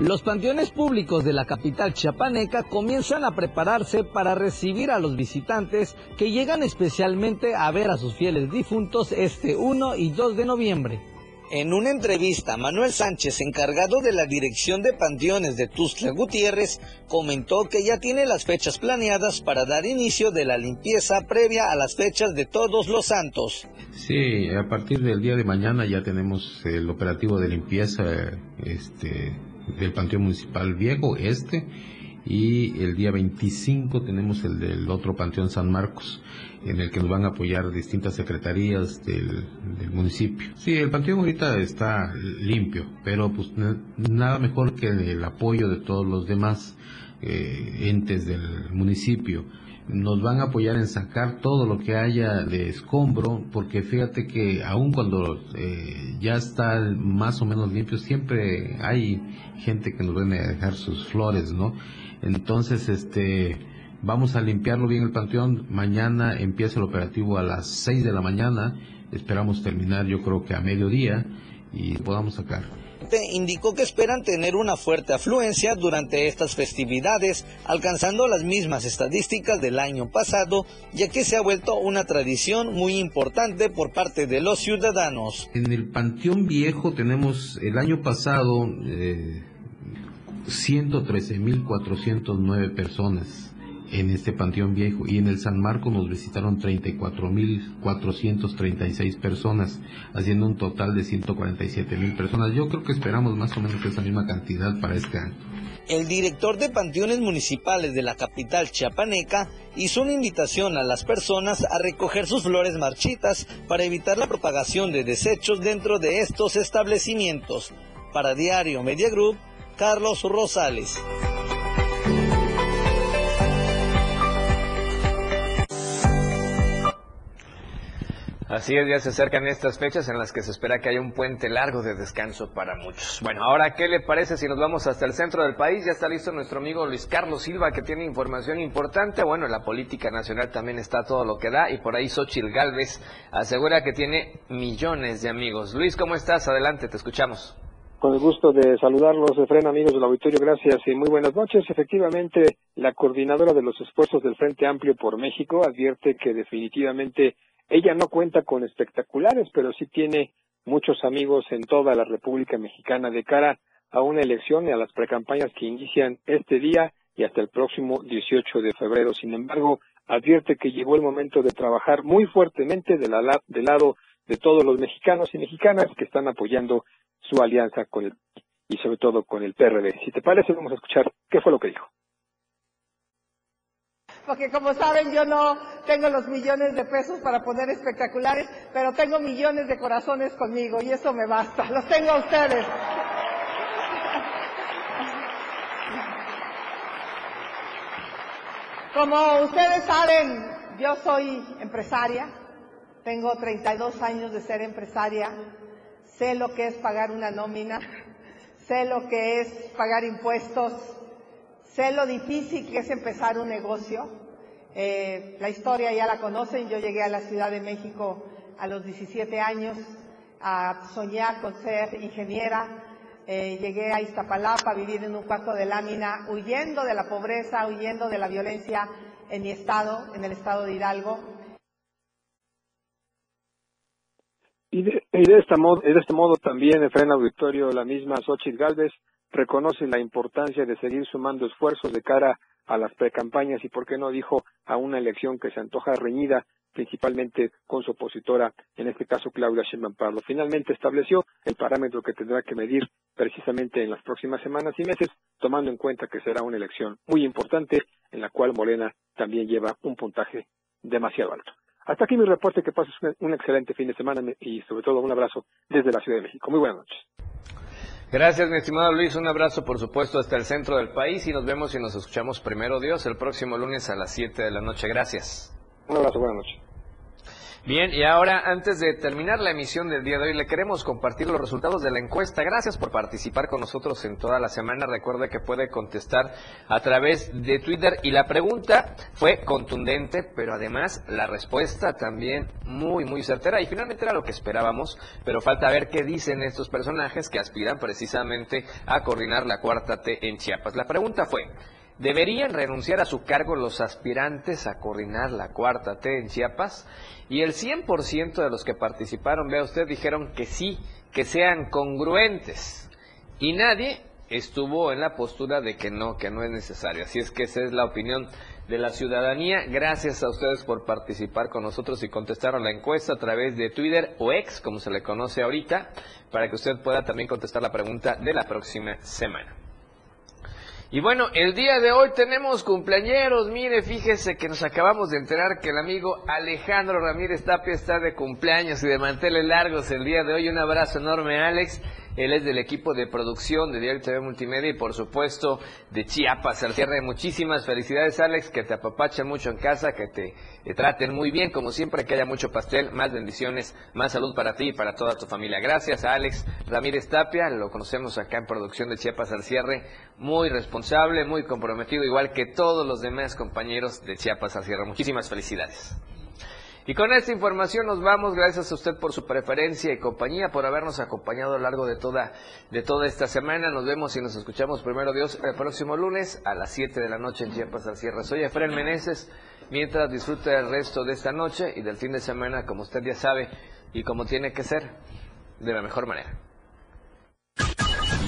Los panteones públicos de la capital chiapaneca comienzan a prepararse para recibir a los visitantes que llegan especialmente a ver a sus fieles difuntos este 1 y 2 de noviembre. En una entrevista, Manuel Sánchez, encargado de la dirección de panteones de Tuxtla Gutiérrez, comentó que ya tiene las fechas planeadas para dar inicio de la limpieza previa a las fechas de todos los santos. Sí, a partir del día de mañana ya tenemos el operativo de limpieza este, del Panteón Municipal Viejo, este, y el día 25 tenemos el del otro Panteón San Marcos en el que nos van a apoyar distintas secretarías del, municipio. Sí, el panteón ahorita está limpio, pero pues nada mejor que el apoyo de todos los demás eh, entes del municipio. Nos van a apoyar en sacar todo lo que haya de escombro, porque fíjate que aun cuando eh, ya está más o menos limpio, siempre hay gente que nos viene a dejar sus flores, ¿no? Entonces, este, Vamos a limpiarlo bien el panteón. Mañana empieza el operativo a las 6 de la mañana. Esperamos terminar yo creo que a mediodía y podamos sacar. Indicó que esperan tener una fuerte afluencia durante estas festividades, alcanzando las mismas estadísticas del año pasado, ya que se ha vuelto una tradición muy importante por parte de los ciudadanos. En el Panteón Viejo tenemos el año pasado eh, 113.409 personas en este Panteón Viejo y en el San Marco nos visitaron 34.436 personas, haciendo un total de 147.000 personas. Yo creo que esperamos más o menos esa misma cantidad para este año. El director de panteones municipales de la capital chiapaneca hizo una invitación a las personas a recoger sus flores marchitas para evitar la propagación de desechos dentro de estos establecimientos. Para Diario Media Group, Carlos Rosales. Así es, ya se acercan estas fechas en las que se espera que haya un puente largo de descanso para muchos. Bueno, ahora, ¿qué le parece si nos vamos hasta el centro del país? Ya está listo nuestro amigo Luis Carlos Silva, que tiene información importante. Bueno, la política nacional también está todo lo que da, y por ahí Xochil Gálvez asegura que tiene millones de amigos. Luis, ¿cómo estás? Adelante, te escuchamos. Con el gusto de saludarlos, Efren, amigos del auditorio, gracias y muy buenas noches. Efectivamente, la coordinadora de los esfuerzos del Frente Amplio por México advierte que definitivamente ella no cuenta con espectaculares, pero sí tiene muchos amigos en toda la República Mexicana de cara a una elección y a las precampañas que inician este día y hasta el próximo 18 de febrero. Sin embargo, advierte que llegó el momento de trabajar muy fuertemente del lado de todos los mexicanos y mexicanas que están apoyando su alianza con el y sobre todo con el PRD. Si te parece, vamos a escuchar qué fue lo que dijo. Porque como saben, yo no tengo los millones de pesos para poner espectaculares, pero tengo millones de corazones conmigo y eso me basta. Los tengo a ustedes. Como ustedes saben, yo soy empresaria, tengo 32 años de ser empresaria, sé lo que es pagar una nómina, sé lo que es pagar impuestos, sé lo difícil que es empezar un negocio. Eh, la historia ya la conocen, yo llegué a la Ciudad de México a los 17 años a soñar con ser ingeniera, eh, llegué a Iztapalapa a vivir en un cuarto de lámina, huyendo de la pobreza, huyendo de la violencia en mi estado, en el estado de Hidalgo. Y de, esta modo, de este modo también, Efraín Auditorio, la misma Xochitl Galvez reconoce la importancia de seguir sumando esfuerzos de cara a las precampañas y, por qué no, dijo, a una elección que se antoja reñida principalmente con su opositora, en este caso Claudia Sheinbaum Pardo. Finalmente estableció el parámetro que tendrá que medir precisamente en las próximas semanas y meses, tomando en cuenta que será una elección muy importante en la cual Morena también lleva un puntaje demasiado alto. Hasta aquí mi reporte, que pases un excelente fin de semana y sobre todo un abrazo desde la Ciudad de México. Muy buenas noches. Gracias, mi estimado Luis. Un abrazo, por supuesto, hasta el centro del país y nos vemos y nos escuchamos primero Dios el próximo lunes a las 7 de la noche. Gracias. Un abrazo, buenas noches. Bien, y ahora antes de terminar la emisión del día de hoy, le queremos compartir los resultados de la encuesta. Gracias por participar con nosotros en toda la semana. Recuerde que puede contestar a través de Twitter y la pregunta fue contundente, pero además la respuesta también muy, muy certera. Y finalmente era lo que esperábamos, pero falta ver qué dicen estos personajes que aspiran precisamente a coordinar la cuarta T en Chiapas. La pregunta fue, ¿Deberían renunciar a su cargo los aspirantes a coordinar la cuarta T en Chiapas? Y el 100% de los que participaron, vea usted, dijeron que sí, que sean congruentes. Y nadie estuvo en la postura de que no, que no es necesario. Así es que esa es la opinión de la ciudadanía. Gracias a ustedes por participar con nosotros y contestar a la encuesta a través de Twitter o ex, como se le conoce ahorita, para que usted pueda también contestar la pregunta de la próxima semana. Y bueno, el día de hoy tenemos cumpleañeros. Mire, fíjese que nos acabamos de enterar que el amigo Alejandro Ramírez Tapia está de cumpleaños y de manteles largos el día de hoy. Un abrazo enorme, Alex. Él es del equipo de producción de Diario TV Multimedia y por supuesto de Chiapas al cierre. Muchísimas felicidades Alex, que te apapachen mucho en casa, que te, traten muy bien, como siempre, que haya mucho pastel, más bendiciones, más salud para ti y para toda tu familia. Gracias a Alex Ramírez Tapia, lo conocemos acá en producción de Chiapas al cierre, muy responsable, muy comprometido, igual que todos los demás compañeros de Chiapas al cierre. Muchísimas felicidades. Y con esta información nos vamos, gracias a usted por su preferencia y compañía, por habernos acompañado a lo largo de toda, de toda esta semana. Nos vemos y nos escuchamos primero Dios el próximo lunes a las 7 de la noche en Chiapas al cierre. Soy Efraín Meneses, mientras disfrute el resto de esta noche y del fin de semana, como usted ya sabe, y como tiene que ser, de la mejor manera.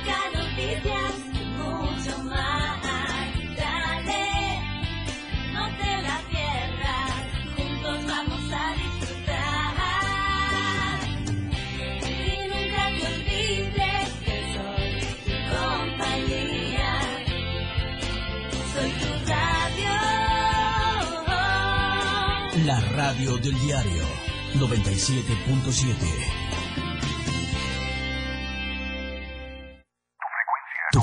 música, mucho más. Dale, no te la pierdas, juntos vamos a disfrutar. Sin un radio libre, que soy tu compañía. Soy tu radio. La radio del diario 97.7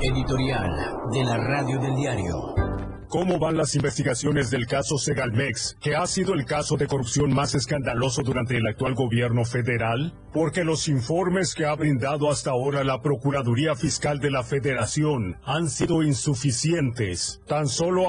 Editorial de la radio del diario. ¿Cómo van las investigaciones del caso Segalmex, que ha sido el caso de corrupción más escandaloso durante el actual gobierno federal? Porque los informes que ha brindado hasta ahora la Procuraduría Fiscal de la Federación han sido insuficientes. Tan solo